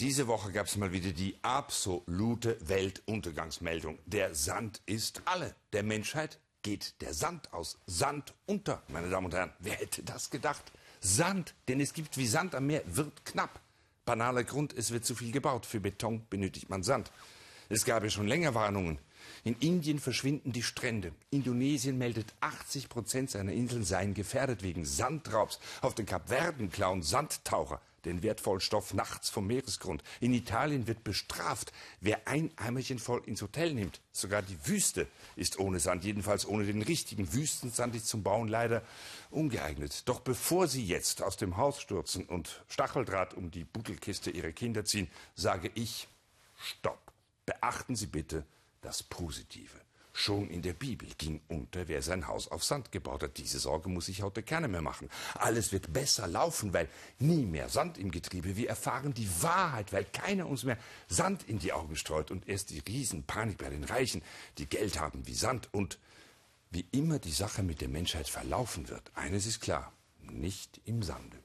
Diese Woche gab es mal wieder die absolute Weltuntergangsmeldung. Der Sand ist alle. Der Menschheit geht der Sand aus. Sand unter, meine Damen und Herren. Wer hätte das gedacht? Sand, denn es gibt wie Sand am Meer, wird knapp. Banaler Grund, es wird zu viel gebaut. Für Beton benötigt man Sand. Es gab ja schon länger Warnungen. In Indien verschwinden die Strände. Indonesien meldet, 80 Prozent seiner Inseln seien gefährdet wegen Sandraubs. Auf den Kapverden klauen Sandtaucher den wertvollen Stoff nachts vom Meeresgrund. In Italien wird bestraft, wer ein Eimerchen voll ins Hotel nimmt. Sogar die Wüste ist ohne Sand, jedenfalls ohne den richtigen Wüstensand ist zum Bauen leider ungeeignet. Doch bevor Sie jetzt aus dem Haus stürzen und Stacheldraht um die Buddelkiste Ihrer Kinder ziehen, sage ich Stopp. Beachten Sie bitte das Positive. Schon in der Bibel ging unter, wer sein Haus auf Sand gebaut hat. Diese Sorge muss sich heute keiner mehr machen. Alles wird besser laufen, weil nie mehr Sand im Getriebe. Wir erfahren die Wahrheit, weil keiner uns mehr Sand in die Augen streut. Und erst die Riesenpanik bei den Reichen, die Geld haben wie Sand. Und wie immer die Sache mit der Menschheit verlaufen wird, eines ist klar, nicht im Sande.